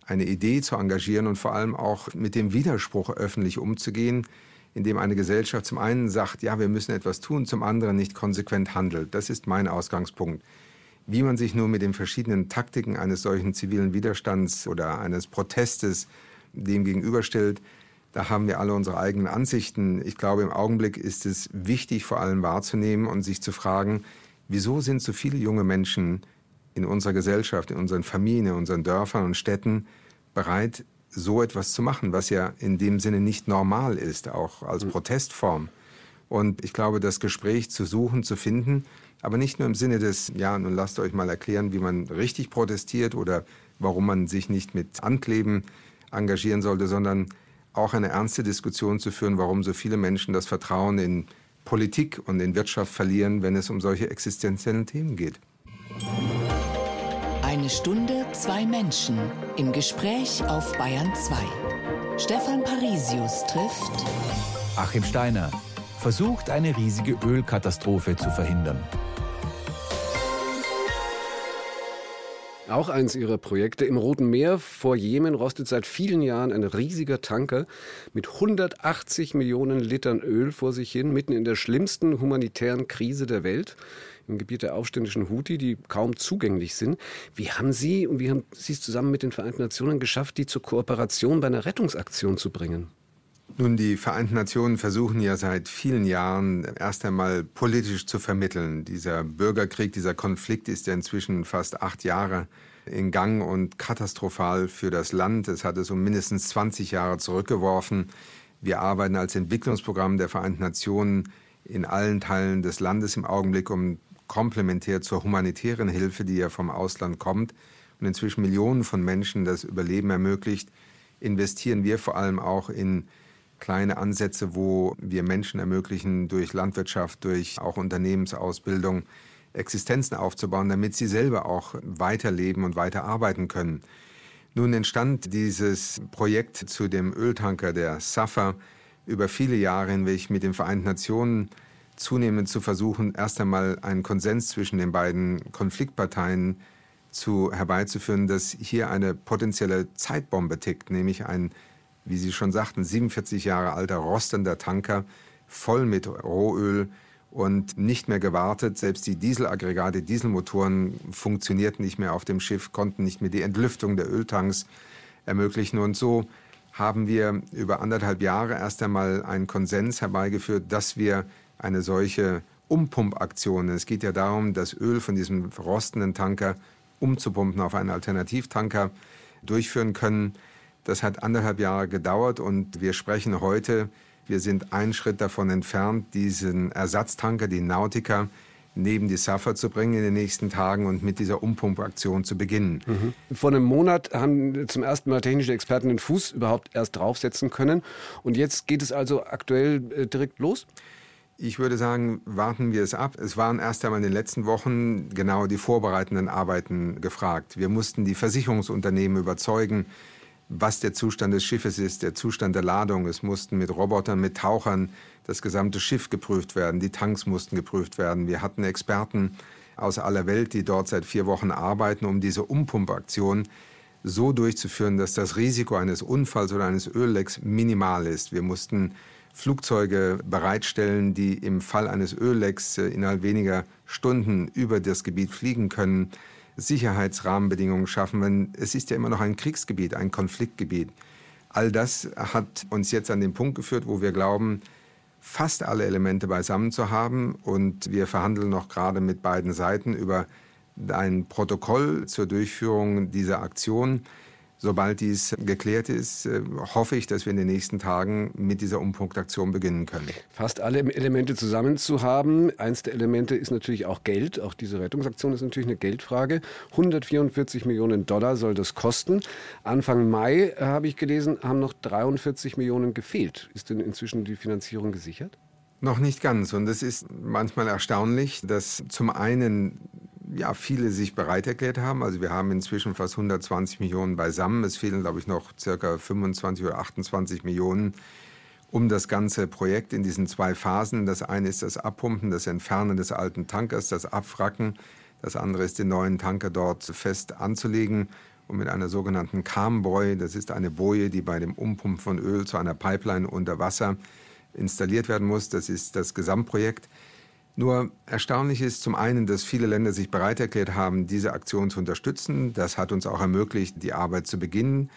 eine Idee zu engagieren und vor allem auch mit dem Widerspruch öffentlich umzugehen, indem eine Gesellschaft zum einen sagt, ja, wir müssen etwas tun, zum anderen nicht konsequent handelt. Das ist mein Ausgangspunkt. Wie man sich nur mit den verschiedenen Taktiken eines solchen zivilen Widerstands oder eines Protestes dem gegenüberstellt, da haben wir alle unsere eigenen Ansichten. Ich glaube, im Augenblick ist es wichtig, vor allem wahrzunehmen und sich zu fragen, wieso sind so viele junge Menschen in unserer Gesellschaft, in unseren Familien, in unseren Dörfern und Städten bereit, so etwas zu machen, was ja in dem Sinne nicht normal ist, auch als mhm. Protestform. Und ich glaube, das Gespräch zu suchen, zu finden, aber nicht nur im Sinne des, ja, nun lasst euch mal erklären, wie man richtig protestiert oder warum man sich nicht mit Ankleben engagieren sollte, sondern auch eine ernste Diskussion zu führen, warum so viele Menschen das Vertrauen in Politik und in Wirtschaft verlieren, wenn es um solche existenziellen Themen geht. Eine Stunde, zwei Menschen im Gespräch auf Bayern 2. Stefan Parisius trifft Achim Steiner versucht eine riesige Ölkatastrophe zu verhindern. Auch eines Ihrer Projekte. Im Roten Meer vor Jemen rostet seit vielen Jahren ein riesiger Tanker mit 180 Millionen Litern Öl vor sich hin, mitten in der schlimmsten humanitären Krise der Welt im Gebiet der aufständischen Houthi, die kaum zugänglich sind. Wie haben Sie und wie haben Sie es zusammen mit den Vereinten Nationen geschafft, die zur Kooperation bei einer Rettungsaktion zu bringen? Nun, die Vereinten Nationen versuchen ja seit vielen Jahren erst einmal politisch zu vermitteln. Dieser Bürgerkrieg, dieser Konflikt ist ja inzwischen fast acht Jahre in Gang und katastrophal für das Land. Es hat es um mindestens 20 Jahre zurückgeworfen. Wir arbeiten als Entwicklungsprogramm der Vereinten Nationen in allen Teilen des Landes im Augenblick, um komplementär zur humanitären Hilfe, die ja vom Ausland kommt und inzwischen Millionen von Menschen das Überleben ermöglicht, investieren wir vor allem auch in kleine Ansätze, wo wir Menschen ermöglichen, durch Landwirtschaft, durch auch Unternehmensausbildung Existenzen aufzubauen, damit sie selber auch weiterleben und weiterarbeiten können. Nun entstand dieses Projekt zu dem Öltanker der Safa über viele Jahre hinweg mit den Vereinten Nationen zunehmend zu versuchen, erst einmal einen Konsens zwischen den beiden Konfliktparteien zu herbeizuführen, dass hier eine potenzielle Zeitbombe tickt, nämlich ein wie Sie schon sagten, 47 Jahre alter rostender Tanker voll mit Rohöl und nicht mehr gewartet. Selbst die Dieselaggregate, Dieselmotoren funktionierten nicht mehr auf dem Schiff, konnten nicht mehr die Entlüftung der Öltanks ermöglichen. Und so haben wir über anderthalb Jahre erst einmal einen Konsens herbeigeführt, dass wir eine solche Umpumpaktion, es geht ja darum, das Öl von diesem rostenden Tanker umzupumpen auf einen Alternativtanker durchführen können. Das hat anderthalb Jahre gedauert und wir sprechen heute, wir sind einen Schritt davon entfernt, diesen Ersatztanker, die Nautica, neben die Safa zu bringen in den nächsten Tagen und mit dieser Umpumpaktion zu beginnen. Mhm. Vor einem Monat haben zum ersten Mal technische Experten den Fuß überhaupt erst draufsetzen können. Und jetzt geht es also aktuell äh, direkt los? Ich würde sagen, warten wir es ab. Es waren erst einmal in den letzten Wochen genau die vorbereitenden Arbeiten gefragt. Wir mussten die Versicherungsunternehmen überzeugen, was der Zustand des Schiffes ist, der Zustand der Ladung. Es mussten mit Robotern, mit Tauchern das gesamte Schiff geprüft werden, die Tanks mussten geprüft werden. Wir hatten Experten aus aller Welt, die dort seit vier Wochen arbeiten, um diese Umpumpaktion so durchzuführen, dass das Risiko eines Unfalls oder eines Öllecks minimal ist. Wir mussten Flugzeuge bereitstellen, die im Fall eines Öllecks äh, innerhalb weniger Stunden über das Gebiet fliegen können. Sicherheitsrahmenbedingungen schaffen. Wenn, es ist ja immer noch ein Kriegsgebiet, ein Konfliktgebiet. All das hat uns jetzt an den Punkt geführt, wo wir glauben, fast alle Elemente beisammen zu haben. Und wir verhandeln noch gerade mit beiden Seiten über ein Protokoll zur Durchführung dieser Aktion. Sobald dies geklärt ist, äh, hoffe ich, dass wir in den nächsten Tagen mit dieser Umpunktaktion beginnen können. Fast alle Elemente zusammen zu haben. Eins der Elemente ist natürlich auch Geld. Auch diese Rettungsaktion ist natürlich eine Geldfrage. 144 Millionen Dollar soll das kosten. Anfang Mai, äh, habe ich gelesen, haben noch 43 Millionen gefehlt. Ist denn inzwischen die Finanzierung gesichert? Noch nicht ganz. Und es ist manchmal erstaunlich, dass zum einen ja, viele sich bereit erklärt haben. Also wir haben inzwischen fast 120 Millionen beisammen. Es fehlen, glaube ich, noch circa 25 oder 28 Millionen um das ganze Projekt in diesen zwei Phasen. Das eine ist das Abpumpen, das Entfernen des alten Tankers, das Abwracken. Das andere ist, den neuen Tanker dort fest anzulegen und mit einer sogenannten Carmboy, das ist eine Boje, die bei dem Umpumpen von Öl zu einer Pipeline unter Wasser installiert werden muss. Das ist das Gesamtprojekt. Nur erstaunlich ist zum einen, dass viele Länder sich bereit erklärt haben, diese Aktion zu unterstützen. Das hat uns auch ermöglicht, die Arbeit zu beginnen.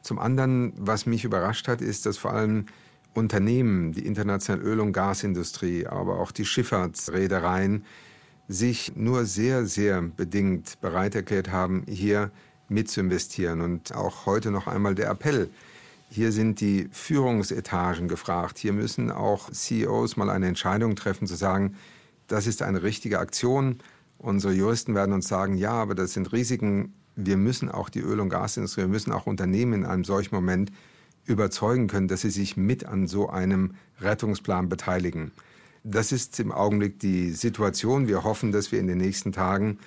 Zum anderen, was mich überrascht hat, ist, dass vor allem Unternehmen, die internationale Öl- und Gasindustrie, aber auch die Schifffahrtsreedereien sich nur sehr, sehr bedingt bereit erklärt haben, hier mit zu investieren. Und auch heute noch einmal der Appell. Hier sind die Führungsetagen gefragt. Hier müssen auch CEOs mal eine Entscheidung treffen, zu sagen, das ist eine richtige Aktion. Unsere Juristen werden uns sagen, ja, aber das sind Risiken. Wir müssen auch die Öl- und Gasindustrie, wir müssen auch Unternehmen in einem solchen Moment überzeugen können, dass sie sich mit an so einem Rettungsplan beteiligen. Das ist im Augenblick die Situation. Wir hoffen, dass wir in den nächsten Tagen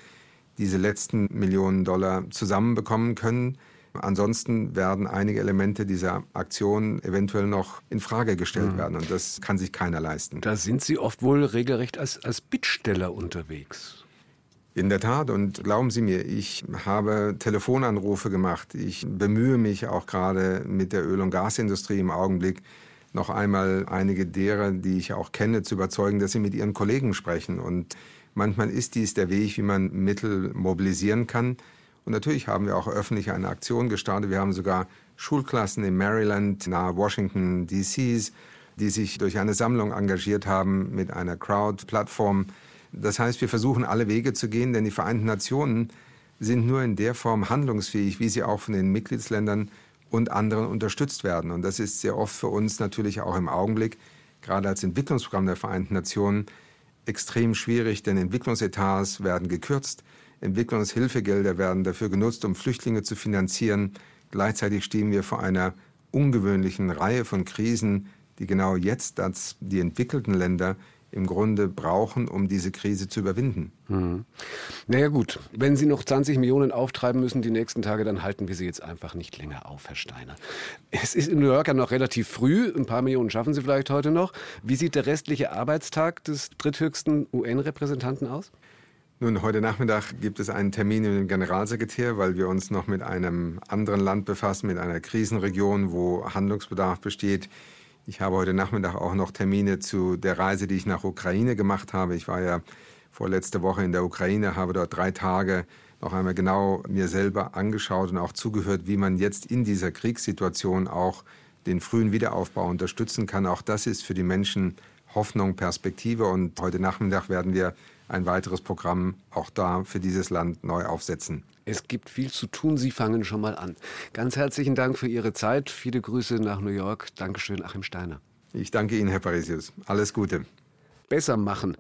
diese letzten Millionen Dollar zusammenbekommen können. Ansonsten werden einige Elemente dieser Aktion eventuell noch in Frage gestellt mhm. werden und das kann sich keiner leisten. Da sind Sie oft wohl regelrecht als, als Bittsteller unterwegs. In der Tat. Und glauben Sie mir, ich habe Telefonanrufe gemacht. Ich bemühe mich auch gerade mit der Öl- und Gasindustrie im Augenblick, noch einmal einige derer, die ich auch kenne, zu überzeugen, dass sie mit ihren Kollegen sprechen. Und manchmal ist dies der Weg, wie man Mittel mobilisieren kann. Und natürlich haben wir auch öffentlich eine Aktion gestartet. Wir haben sogar Schulklassen in Maryland, nahe Washington, D.C., die sich durch eine Sammlung engagiert haben mit einer Crowd-Plattform. Das heißt, wir versuchen alle Wege zu gehen, denn die Vereinten Nationen sind nur in der Form handlungsfähig, wie sie auch von den Mitgliedsländern und anderen unterstützt werden. Und das ist sehr oft für uns natürlich auch im Augenblick, gerade als Entwicklungsprogramm der Vereinten Nationen, extrem schwierig, denn Entwicklungsetats werden gekürzt, Entwicklungshilfegelder werden dafür genutzt, um Flüchtlinge zu finanzieren. Gleichzeitig stehen wir vor einer ungewöhnlichen Reihe von Krisen, die genau jetzt als die entwickelten Länder im Grunde brauchen, um diese Krise zu überwinden. Mhm. Naja gut, wenn Sie noch 20 Millionen auftreiben müssen die nächsten Tage, dann halten wir Sie jetzt einfach nicht länger auf, Herr Steiner. Es ist in New York ja noch relativ früh, ein paar Millionen schaffen Sie vielleicht heute noch. Wie sieht der restliche Arbeitstag des dritthöchsten UN-Repräsentanten aus? Nun, heute Nachmittag gibt es einen Termin mit dem Generalsekretär, weil wir uns noch mit einem anderen Land befassen, mit einer Krisenregion, wo Handlungsbedarf besteht. Ich habe heute Nachmittag auch noch Termine zu der Reise, die ich nach Ukraine gemacht habe. Ich war ja vorletzte Woche in der Ukraine, habe dort drei Tage noch einmal genau mir selber angeschaut und auch zugehört, wie man jetzt in dieser Kriegssituation auch den frühen Wiederaufbau unterstützen kann. Auch das ist für die Menschen Hoffnung, Perspektive. Und heute Nachmittag werden wir ein weiteres Programm auch da für dieses Land neu aufsetzen. Es gibt viel zu tun. Sie fangen schon mal an. Ganz herzlichen Dank für Ihre Zeit. Viele Grüße nach New York. Dankeschön, Achim Steiner. Ich danke Ihnen, Herr Parisius. Alles Gute. Besser machen.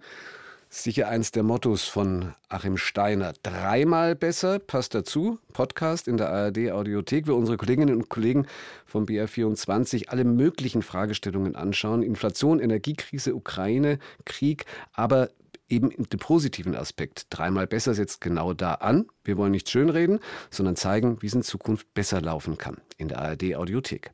Sicher eins der Mottos von Achim Steiner. Dreimal besser, passt dazu. Podcast in der ARD Audiothek, wo unsere Kolleginnen und Kollegen vom BR24 alle möglichen Fragestellungen anschauen. Inflation, Energiekrise, Ukraine, Krieg, aber eben den positiven Aspekt. Dreimal besser setzt genau da an. Wir wollen nicht schönreden, sondern zeigen, wie es in Zukunft besser laufen kann. In der ARD Audiothek.